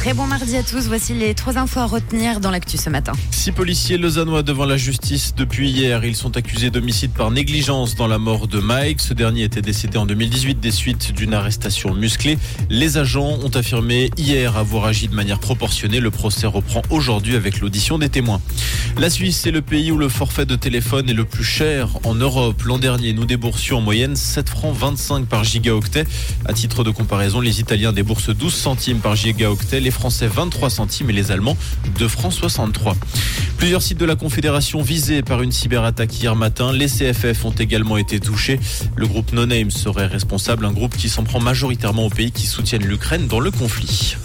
Très bon mardi à tous. Voici les trois infos à retenir dans l'actu ce matin. Six policiers lausannois devant la justice depuis hier. Ils sont accusés d'homicide par négligence dans la mort de Mike. Ce dernier était décédé en 2018 des suites d'une arrestation musclée. Les agents ont affirmé hier avoir agi de manière proportionnée. Le procès reprend aujourd'hui avec l'audition des témoins. La Suisse est le pays où le forfait de téléphone est le plus cher en Europe. L'an dernier, nous déboursions en moyenne 7 francs 25 par gigaoctet. À titre de comparaison, les Italiens déboursent 12 centimes par gigaoctet Français 23 centimes et les Allemands 2 francs 63. Plusieurs sites de la Confédération visés par une cyberattaque hier matin. Les CFF ont également été touchés. Le groupe No Name serait responsable, un groupe qui s'en prend majoritairement aux pays qui soutiennent l'Ukraine dans le conflit.